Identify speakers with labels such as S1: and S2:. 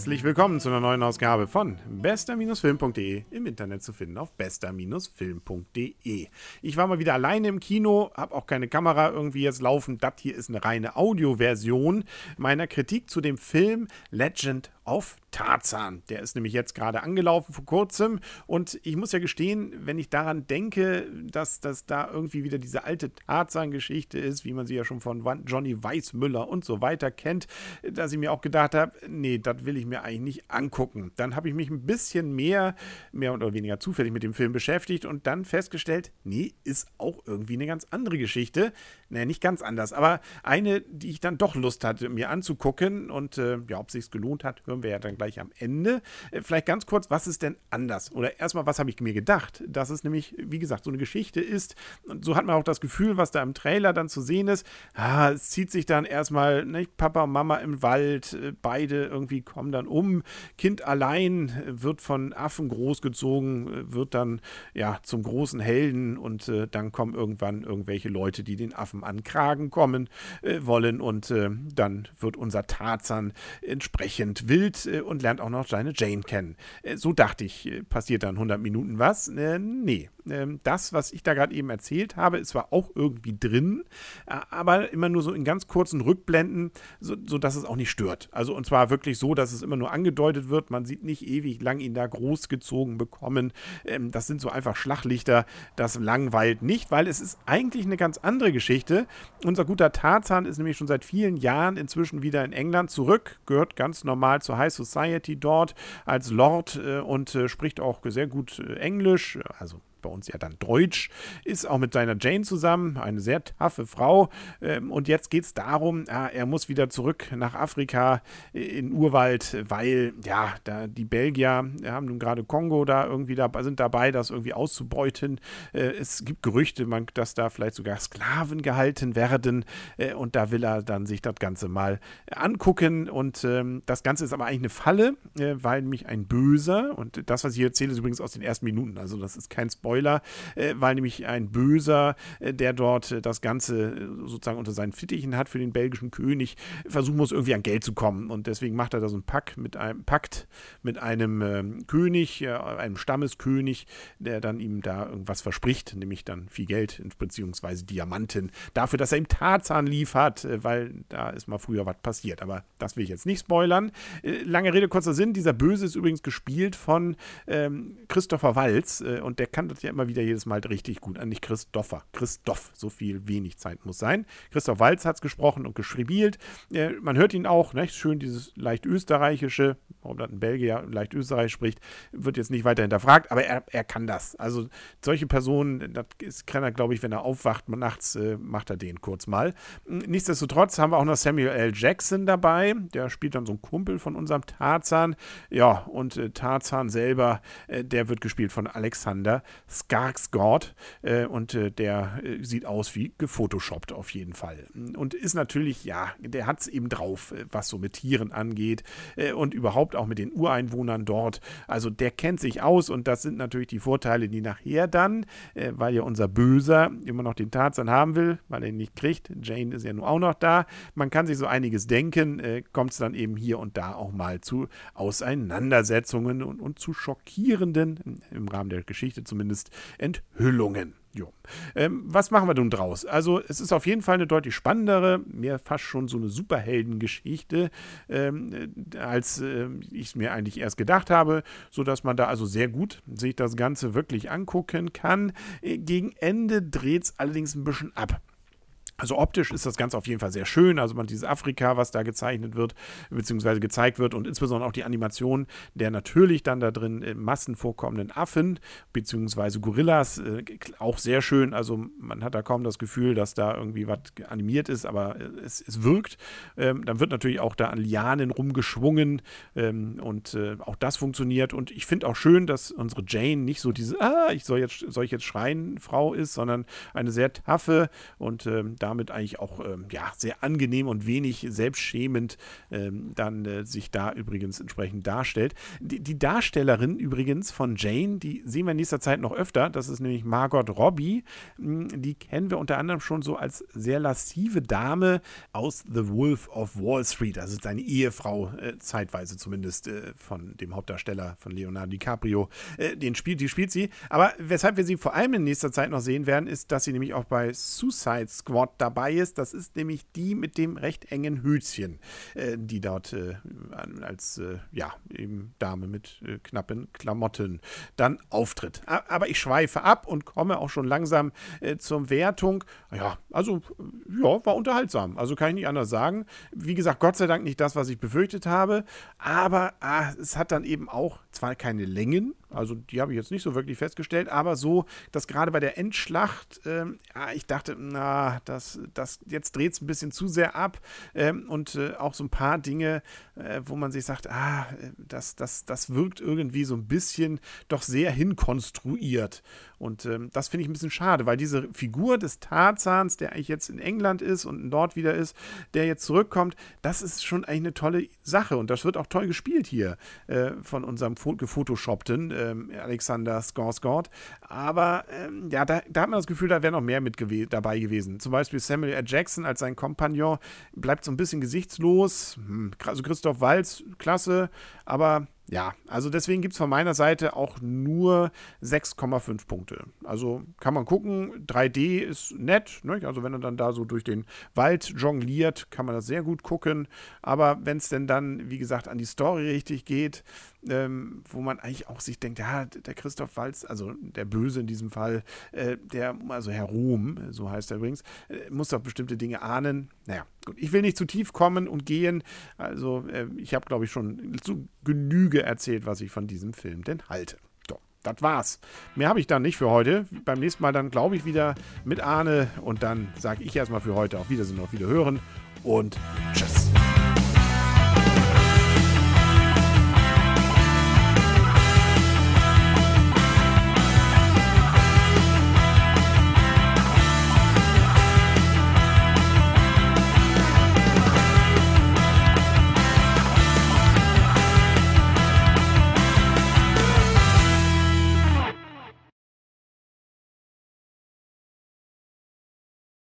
S1: Herzlich willkommen zu einer neuen Ausgabe von bester-film.de im Internet zu finden auf bester-film.de. Ich war mal wieder alleine im Kino, habe auch keine Kamera irgendwie jetzt laufen. Das hier ist eine reine Audioversion meiner Kritik zu dem Film Legend auf Tarzan. Der ist nämlich jetzt gerade angelaufen vor kurzem und ich muss ja gestehen, wenn ich daran denke, dass das da irgendwie wieder diese alte Tarzan-Geschichte ist, wie man sie ja schon von Johnny Weissmüller und so weiter kennt, dass ich mir auch gedacht habe, nee, das will ich mir eigentlich nicht angucken. Dann habe ich mich ein bisschen mehr, mehr oder weniger zufällig mit dem Film beschäftigt und dann festgestellt, nee, ist auch irgendwie eine ganz andere Geschichte. Naja, nicht ganz anders, aber eine, die ich dann doch Lust hatte, mir anzugucken und äh, ja, ob es sich gelohnt hat, hören wir ja dann gleich am Ende. Äh, vielleicht ganz kurz, was ist denn anders? Oder erstmal, was habe ich mir gedacht? Dass es nämlich, wie gesagt, so eine Geschichte ist. Und so hat man auch das Gefühl, was da im Trailer dann zu sehen ist. Ah, es zieht sich dann erstmal, nicht, Papa und Mama im Wald, äh, beide irgendwie kommen dann um. Kind allein wird von Affen großgezogen, wird dann ja zum großen Helden und äh, dann kommen irgendwann irgendwelche Leute, die den Affen an Kragen kommen äh, wollen und äh, dann wird unser Tarzan entsprechend wild äh, und lernt auch noch seine Jane kennen. Äh, so dachte ich, äh, passiert dann 100 Minuten was? nee, ähm, das, was ich da gerade eben erzählt habe, ist zwar auch irgendwie drin, aber immer nur so in ganz kurzen Rückblenden, so, sodass es auch nicht stört. Also und zwar wirklich so, dass es immer nur angedeutet wird. Man sieht nicht ewig lang ihn da großgezogen bekommen. Ähm, das sind so einfach Schlaglichter. Das langweilt nicht, weil es ist eigentlich eine ganz andere Geschichte. Unser guter Tarzan ist nämlich schon seit vielen Jahren inzwischen wieder in England zurück, gehört ganz normal zur High Society dort als Lord äh, und äh, spricht auch sehr gut äh, Englisch, also bei uns ja dann Deutsch, ist auch mit seiner Jane zusammen, eine sehr taffe Frau. Ähm, und jetzt geht es darum, er muss wieder zurück nach Afrika äh, in Urwald, weil ja, da die Belgier haben nun gerade Kongo da irgendwie da, sind dabei, das irgendwie auszubeuten. Äh, es gibt Gerüchte, dass da vielleicht sogar Sklaven gehalten werden. Äh, und da will er dann sich das Ganze mal angucken. Und ähm, das Ganze ist aber eigentlich eine Falle, weil nämlich ein Böser, und das, was ich hier erzähle, ist übrigens aus den ersten Minuten, also das ist kein Spoiler Spoiler, äh, weil nämlich ein Böser, äh, der dort äh, das Ganze äh, sozusagen unter seinen Fittichen hat für den belgischen König, versuchen muss, irgendwie an Geld zu kommen. Und deswegen macht er da so einen Pakt mit einem, Pakt mit einem König, äh, einem Stammeskönig, der dann ihm da irgendwas verspricht, nämlich dann viel Geld beziehungsweise Diamanten, dafür, dass er ihm Tarzan liefert, äh, weil da ist mal früher was passiert. Aber das will ich jetzt nicht spoilern. lange Rede, kurzer Sinn. Dieser Böse ist übrigens gespielt von ähm, Christopher Walz und der kann das ja immer wieder jedes Mal richtig gut an. Nicht Christopher, Christoph, so viel wenig Zeit muss sein. Christoph Walz hat es gesprochen und gespielt. Äh, man hört ihn auch, ne? schön dieses leicht österreichische, warum das ein Belgier leicht österreichisch spricht, wird jetzt nicht weiter hinterfragt, aber er, er kann das. Also solche Personen, das kann er, glaube ich, wenn er aufwacht nachts, äh, macht er den kurz mal. Nichtsdestotrotz haben wir auch noch Samuel L. Jackson dabei, der spielt dann so einen Kumpel von unserem Tarzan. Ja, und äh, Tarzan selber, äh, der wird gespielt von Alexander Skarsgård äh, und äh, der äh, sieht aus wie gefotoshoppt auf jeden Fall. Und ist natürlich, ja, der hat es eben drauf, äh, was so mit Tieren angeht äh, und überhaupt auch mit den Ureinwohnern dort. Also der kennt sich aus und das sind natürlich die Vorteile, die nachher dann, äh, weil ja unser Böser immer noch den Tarzan haben will, weil er ihn nicht kriegt. Jane ist ja nun auch noch da. Man kann sich so einiges denken, kommt es dann eben hier und da auch mal zu Auseinandersetzungen und, und zu schockierenden, im Rahmen der Geschichte zumindest, zumindest Enthüllungen. Ähm, was machen wir nun draus? Also, es ist auf jeden Fall eine deutlich spannendere, mehr fast schon so eine Superheldengeschichte, ähm, als äh, ich es mir eigentlich erst gedacht habe, sodass man da also sehr gut sich das Ganze wirklich angucken kann. Äh, gegen Ende dreht es allerdings ein bisschen ab. Also optisch ist das Ganze auf jeden Fall sehr schön. Also man dieses Afrika, was da gezeichnet wird, beziehungsweise gezeigt wird und insbesondere auch die Animation der natürlich dann da drin in Massen vorkommenden Affen, beziehungsweise Gorillas, äh, auch sehr schön. Also man hat da kaum das Gefühl, dass da irgendwie was animiert ist, aber äh, es, es wirkt. Ähm, dann wird natürlich auch da an Lianen rumgeschwungen ähm, und äh, auch das funktioniert. Und ich finde auch schön, dass unsere Jane nicht so diese, ah, ich soll jetzt, soll ich jetzt schreien, Frau ist, sondern eine sehr taffe und ähm, da damit eigentlich auch ähm, ja, sehr angenehm und wenig selbstschämend ähm, dann äh, sich da übrigens entsprechend darstellt. Die, die, Darstellerin übrigens von Jane, die sehen wir in nächster Zeit noch öfter, das ist nämlich Margot Robbie. Hm, die kennen wir unter anderem schon so als sehr lassive Dame aus The Wolf of Wall Street. Ist seine Ehefrau, äh, zeitweise zumindest, äh, von dem Hauptdarsteller von Leonardo DiCaprio. Äh, den spielt, die spielt sie. Aber weshalb wir sie vor allem in nächster Zeit noch sehen werden, ist, dass sie nämlich auch bei Suicide Squad dabei ist. Das ist nämlich die mit dem recht engen Höschen, äh, die dort äh, als äh, ja, eben Dame mit äh, knappen Klamotten dann auftritt. Aber ich schweife ab und komme auch schon langsam äh, zur Wertung. Ja, also ja, war unterhaltsam. Also kann ich nicht anders sagen. Wie gesagt, Gott sei Dank nicht das, was ich befürchtet habe. Aber ah, es hat dann eben auch zwar keine Längen, also die habe ich jetzt nicht so wirklich festgestellt, aber so, dass gerade bei der Endschlacht, ähm, ja, ich dachte, na, das, das, jetzt dreht es ein bisschen zu sehr ab ähm, und äh, auch so ein paar Dinge, äh, wo man sich sagt, ah, das, das, das wirkt irgendwie so ein bisschen doch sehr hinkonstruiert. Und ähm, das finde ich ein bisschen schade, weil diese Figur des Tarzans, der eigentlich jetzt in England ist und dort wieder ist, der jetzt zurückkommt, das ist schon eigentlich eine tolle Sache und das wird auch toll gespielt hier äh, von unserem gefotoshoppten ähm, Alexander Skarsgård. Aber ähm, ja, da, da, hat man das Gefühl, da wäre noch mehr mit gew dabei gewesen. Zum Beispiel Samuel L. Jackson als sein Kompagnon bleibt so ein bisschen gesichtslos. Hm, also Christoph Walz, klasse, aber ja, also deswegen gibt es von meiner Seite auch nur 6,5 Punkte. Also kann man gucken, 3D ist nett, ne? also wenn er dann da so durch den Wald jongliert, kann man das sehr gut gucken. Aber wenn es denn dann, wie gesagt, an die Story richtig geht, ähm, wo man eigentlich auch sich denkt, ja, der Christoph Walz, also der Böse in diesem Fall, äh, der, also Herr Ruhm, so heißt er übrigens, äh, muss doch bestimmte Dinge ahnen. Naja, gut, ich will nicht zu tief kommen und gehen. Also äh, ich habe, glaube ich, schon zu Genüge erzählt, was ich von diesem Film denn halte. So, das war's. Mehr habe ich dann nicht für heute. Beim nächsten Mal dann, glaube ich, wieder mit Arne. Und dann sage ich erstmal für heute auf Wiedersehen, auf Wiederhören und tschüss.